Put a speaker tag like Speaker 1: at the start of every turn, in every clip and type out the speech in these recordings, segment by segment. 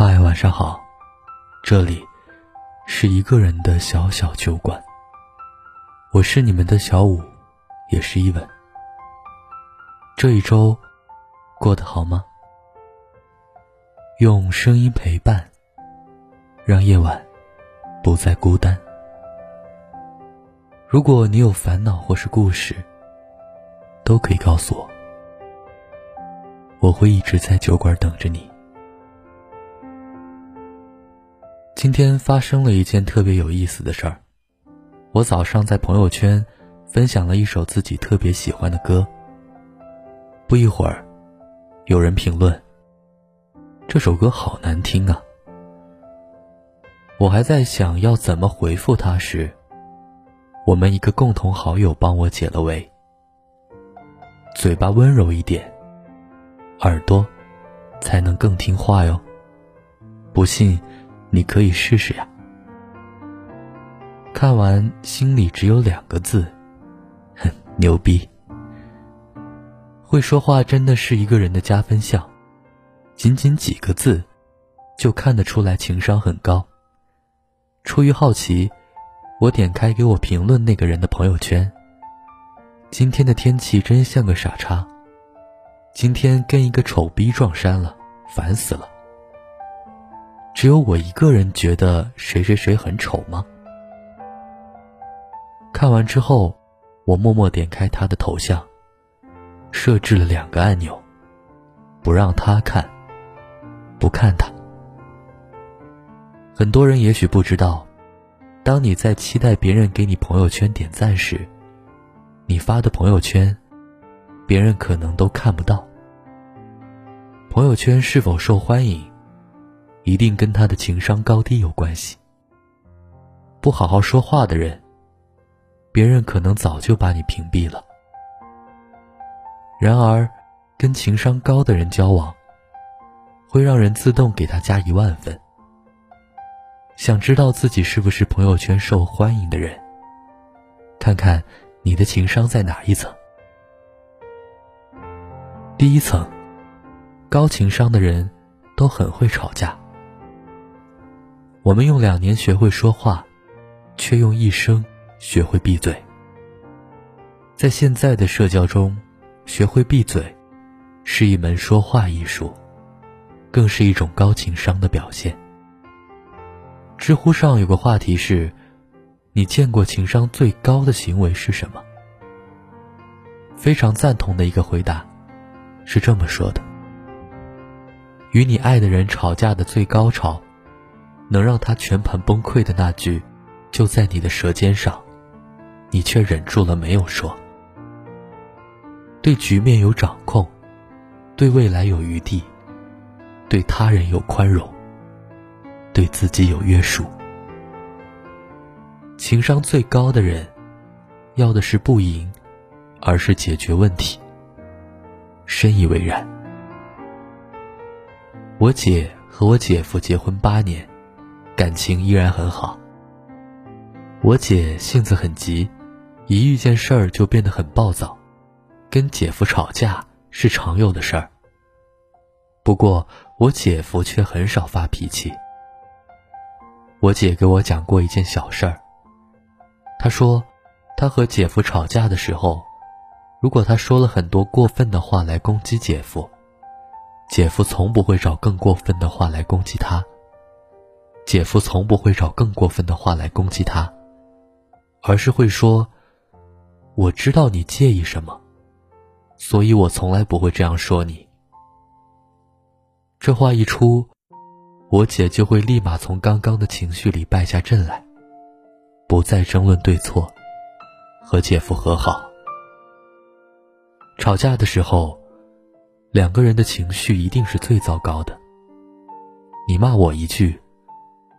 Speaker 1: 嗨，晚上好，这里是一个人的小小酒馆。我是你们的小五，也是一吻。这一周过得好吗？用声音陪伴，让夜晚不再孤单。如果你有烦恼或是故事，都可以告诉我，我会一直在酒馆等着你。今天发生了一件特别有意思的事儿。我早上在朋友圈分享了一首自己特别喜欢的歌。不一会儿，有人评论：“这首歌好难听啊！”我还在想要怎么回复他时，我们一个共同好友帮我解了围：“嘴巴温柔一点，耳朵才能更听话哟。不信。”你可以试试呀。看完心里只有两个字：哼，牛逼。会说话真的是一个人的加分项，仅仅几个字，就看得出来情商很高。出于好奇，我点开给我评论那个人的朋友圈。今天的天气真像个傻叉。今天跟一个丑逼撞衫了，烦死了。只有我一个人觉得谁谁谁很丑吗？看完之后，我默默点开他的头像，设置了两个按钮，不让他看，不看他。很多人也许不知道，当你在期待别人给你朋友圈点赞时，你发的朋友圈，别人可能都看不到。朋友圈是否受欢迎？一定跟他的情商高低有关系。不好好说话的人，别人可能早就把你屏蔽了。然而，跟情商高的人交往，会让人自动给他加一万分。想知道自己是不是朋友圈受欢迎的人？看看你的情商在哪一层。第一层，高情商的人都很会吵架。我们用两年学会说话，却用一生学会闭嘴。在现在的社交中，学会闭嘴是一门说话艺术，更是一种高情商的表现。知乎上有个话题是：你见过情商最高的行为是什么？非常赞同的一个回答是这么说的：与你爱的人吵架的最高潮。能让他全盘崩溃的那句，就在你的舌尖上，你却忍住了没有说。对局面有掌控，对未来有余地，对他人有宽容，对自己有约束。情商最高的人，要的是不赢，而是解决问题。深以为然。我姐和我姐夫结婚八年。感情依然很好。我姐性子很急，一遇见事儿就变得很暴躁，跟姐夫吵架是常有的事儿。不过我姐夫却很少发脾气。我姐给我讲过一件小事儿。她说，她和姐夫吵架的时候，如果她说了很多过分的话来攻击姐夫，姐夫从不会找更过分的话来攻击她。姐夫从不会找更过分的话来攻击他，而是会说：“我知道你介意什么，所以我从来不会这样说你。”这话一出，我姐就会立马从刚刚的情绪里败下阵来，不再争论对错，和姐夫和好。吵架的时候，两个人的情绪一定是最糟糕的。你骂我一句。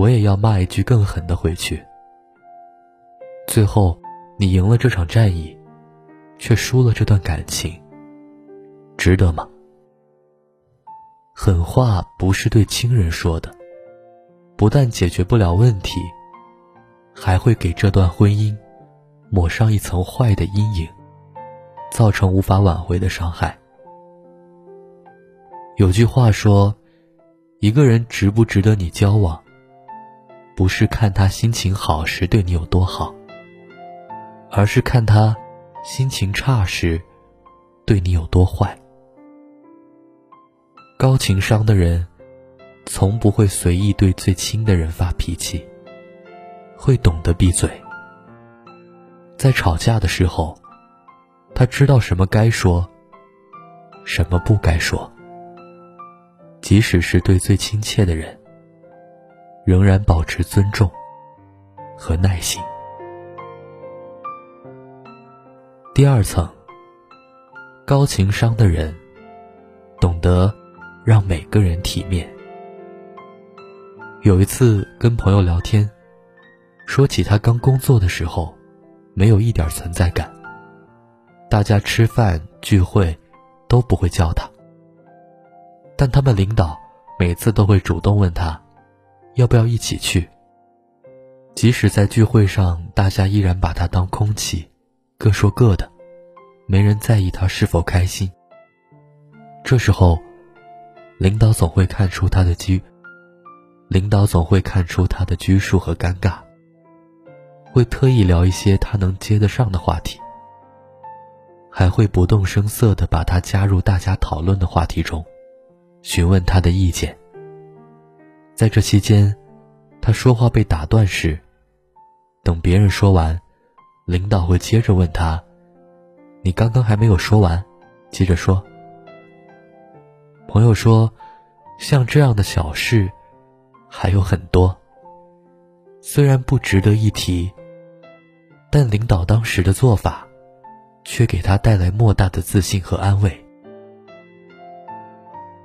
Speaker 1: 我也要骂一句更狠的回去。最后，你赢了这场战役，却输了这段感情，值得吗？狠话不是对亲人说的，不但解决不了问题，还会给这段婚姻抹上一层坏的阴影，造成无法挽回的伤害。有句话说：“一个人值不值得你交往，不是看他心情好时对你有多好，而是看他心情差时对你有多坏。高情商的人，从不会随意对最亲的人发脾气，会懂得闭嘴。在吵架的时候，他知道什么该说，什么不该说。即使是对最亲切的人，仍然保持尊重和耐心。第二层，高情商的人，懂得。让每个人体面。有一次跟朋友聊天，说起他刚工作的时候，没有一点存在感。大家吃饭聚会都不会叫他，但他们领导每次都会主动问他，要不要一起去。即使在聚会上，大家依然把他当空气，各说各的，没人在意他是否开心。这时候。领导总会看出他的拘，领导总会看出他的拘束和尴尬，会特意聊一些他能接得上的话题，还会不动声色地把他加入大家讨论的话题中，询问他的意见。在这期间，他说话被打断时，等别人说完，领导会接着问他：“你刚刚还没有说完，接着说。”朋友说：“像这样的小事还有很多，虽然不值得一提，但领导当时的做法，却给他带来莫大的自信和安慰。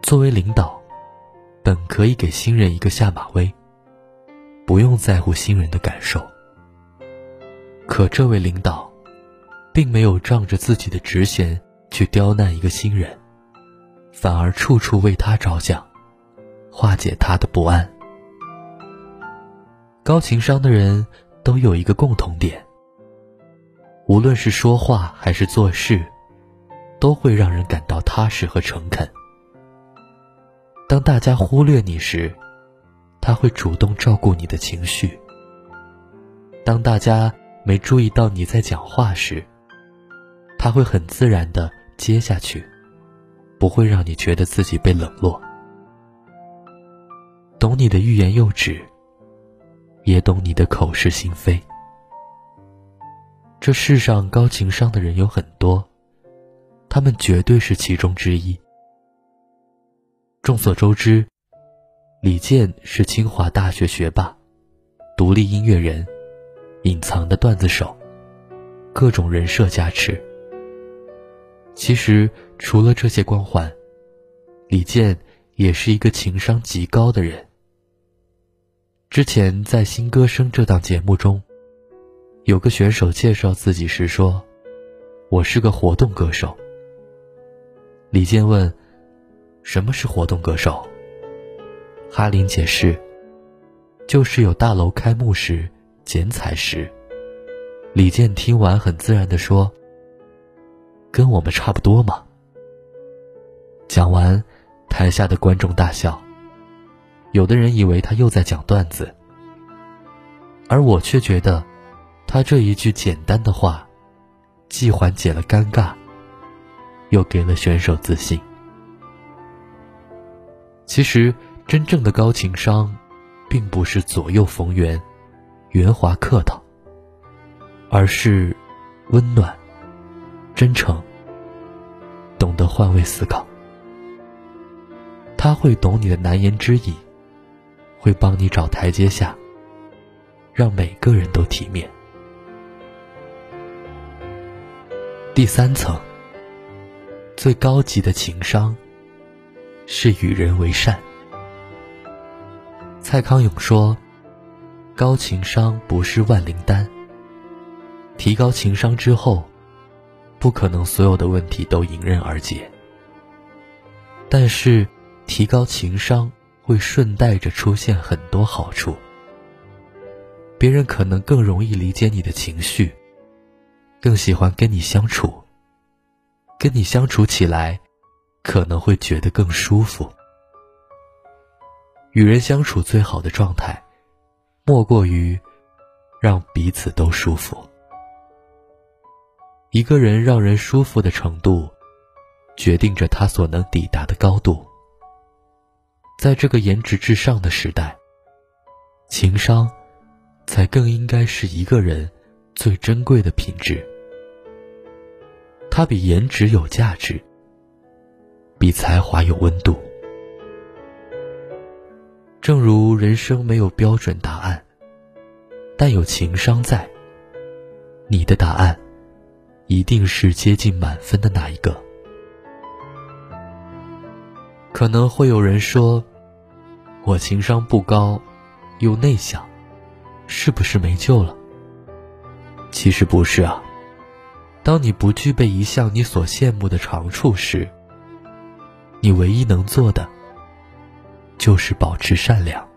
Speaker 1: 作为领导，本可以给新人一个下马威，不用在乎新人的感受。可这位领导，并没有仗着自己的职衔去刁难一个新人。”反而处处为他着想，化解他的不安。高情商的人都有一个共同点：无论是说话还是做事，都会让人感到踏实和诚恳。当大家忽略你时，他会主动照顾你的情绪；当大家没注意到你在讲话时，他会很自然的接下去。不会让你觉得自己被冷落，懂你的欲言又止，也懂你的口是心非。这世上高情商的人有很多，他们绝对是其中之一。众所周知，李健是清华大学学霸，独立音乐人，隐藏的段子手，各种人设加持。其实，除了这些光环，李健也是一个情商极高的人。之前在《新歌声》这档节目中，有个选手介绍自己时说：“我是个活动歌手。”李健问：“什么是活动歌手？”哈林解释：“就是有大楼开幕时、剪彩时。”李健听完很自然的说。跟我们差不多嘛。讲完，台下的观众大笑。有的人以为他又在讲段子，而我却觉得，他这一句简单的话，既缓解了尴尬，又给了选手自信。其实，真正的高情商，并不是左右逢源、圆滑客套，而是温暖。真诚，懂得换位思考，他会懂你的难言之隐，会帮你找台阶下，让每个人都体面。第三层，最高级的情商是与人为善。蔡康永说：“高情商不是万灵丹，提高情商之后。”不可能所有的问题都迎刃而解，但是提高情商会顺带着出现很多好处。别人可能更容易理解你的情绪，更喜欢跟你相处，跟你相处起来可能会觉得更舒服。与人相处最好的状态，莫过于让彼此都舒服。一个人让人舒服的程度，决定着他所能抵达的高度。在这个颜值至上的时代，情商才更应该是一个人最珍贵的品质。它比颜值有价值，比才华有温度。正如人生没有标准答案，但有情商在，你的答案一定是接近满分的那一个。可能会有人说，我情商不高，又内向，是不是没救了？其实不是啊。当你不具备一项你所羡慕的长处时，你唯一能做的。就是保持善良，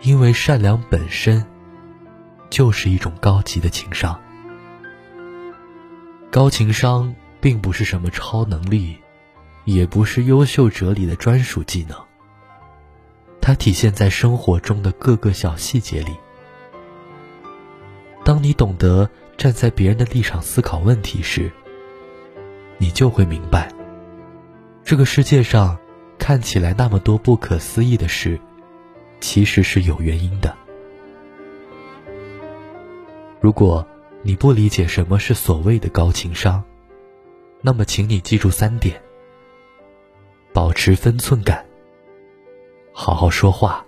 Speaker 1: 因为善良本身就是一种高级的情商。高情商并不是什么超能力，也不是优秀者里的专属技能。它体现在生活中的各个小细节里。当你懂得站在别人的立场思考问题时，你就会明白，这个世界上。看起来那么多不可思议的事，其实是有原因的。如果你不理解什么是所谓的高情商，那么请你记住三点：保持分寸感、好好说话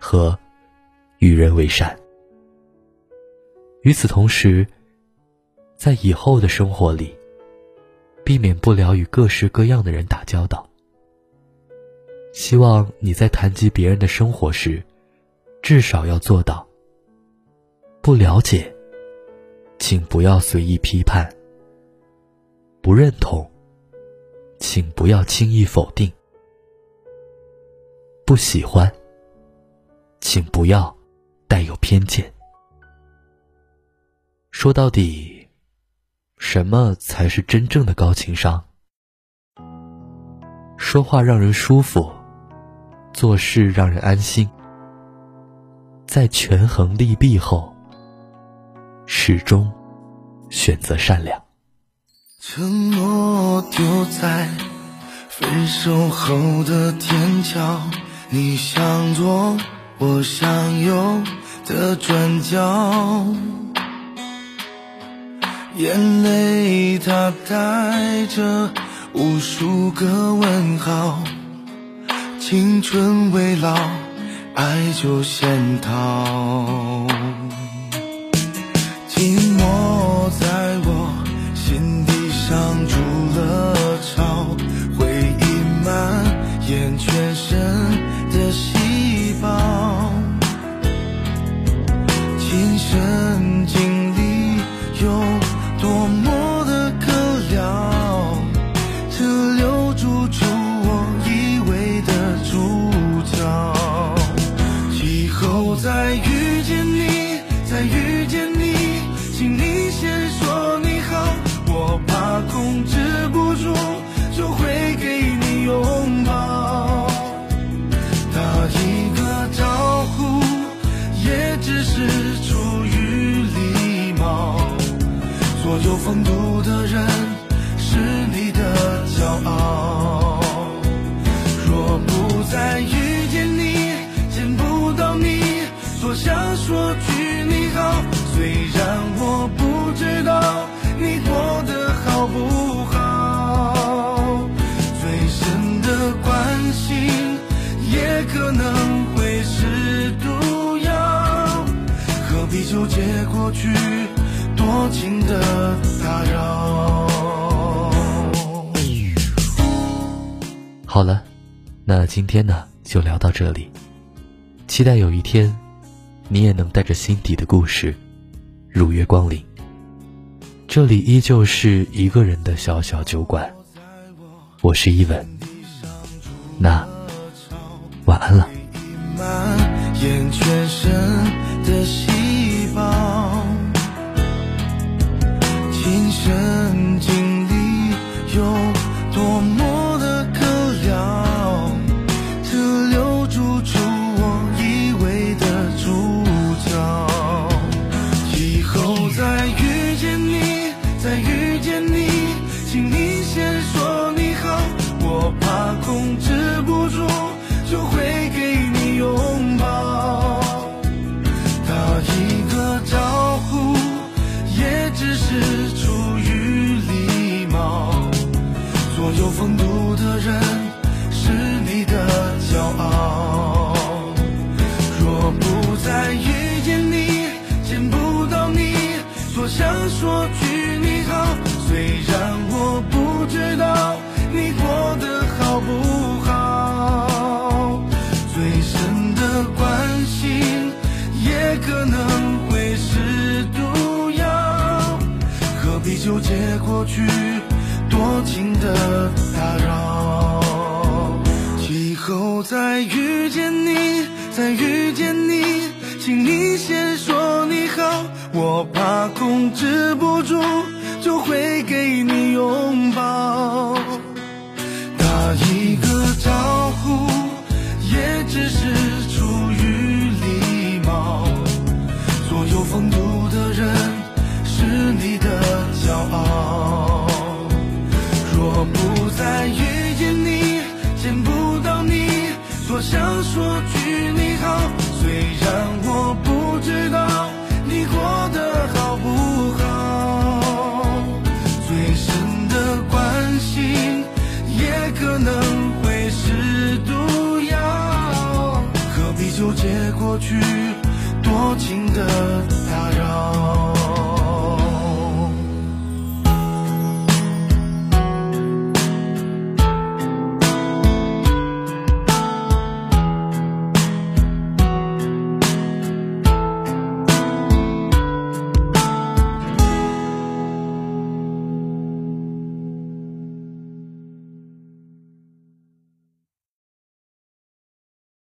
Speaker 1: 和与人为善。与此同时，在以后的生活里，避免不了与各式各样的人打交道。希望你在谈及别人的生活时，至少要做到：不了解，请不要随意批判；不认同，请不要轻易否定；不喜欢，请不要带有偏见。说到底，什么才是真正的高情商？说话让人舒服。做事让人安心，在权衡利弊后，始终选择善良。
Speaker 2: 承诺丢在分手后的天桥，你想左我想右的转角，眼泪它带着无数个问号。青春未老，爱就先逃。过去？多情的打扰。
Speaker 1: 好了，那今天呢就聊到这里。期待有一天，你也能带着心底的故事，如约光临。这里依旧是一个人的小小酒馆，我是伊文。那晚安了。
Speaker 2: 人经历有多么说句你好。虽然我不知道你过得好不好，最深的关心也可能会是毒药。何必纠结过去，多情的打扰？以后再遇见你，再遇我怕控制不住，就会给你拥抱。接。过去，多情的打扰？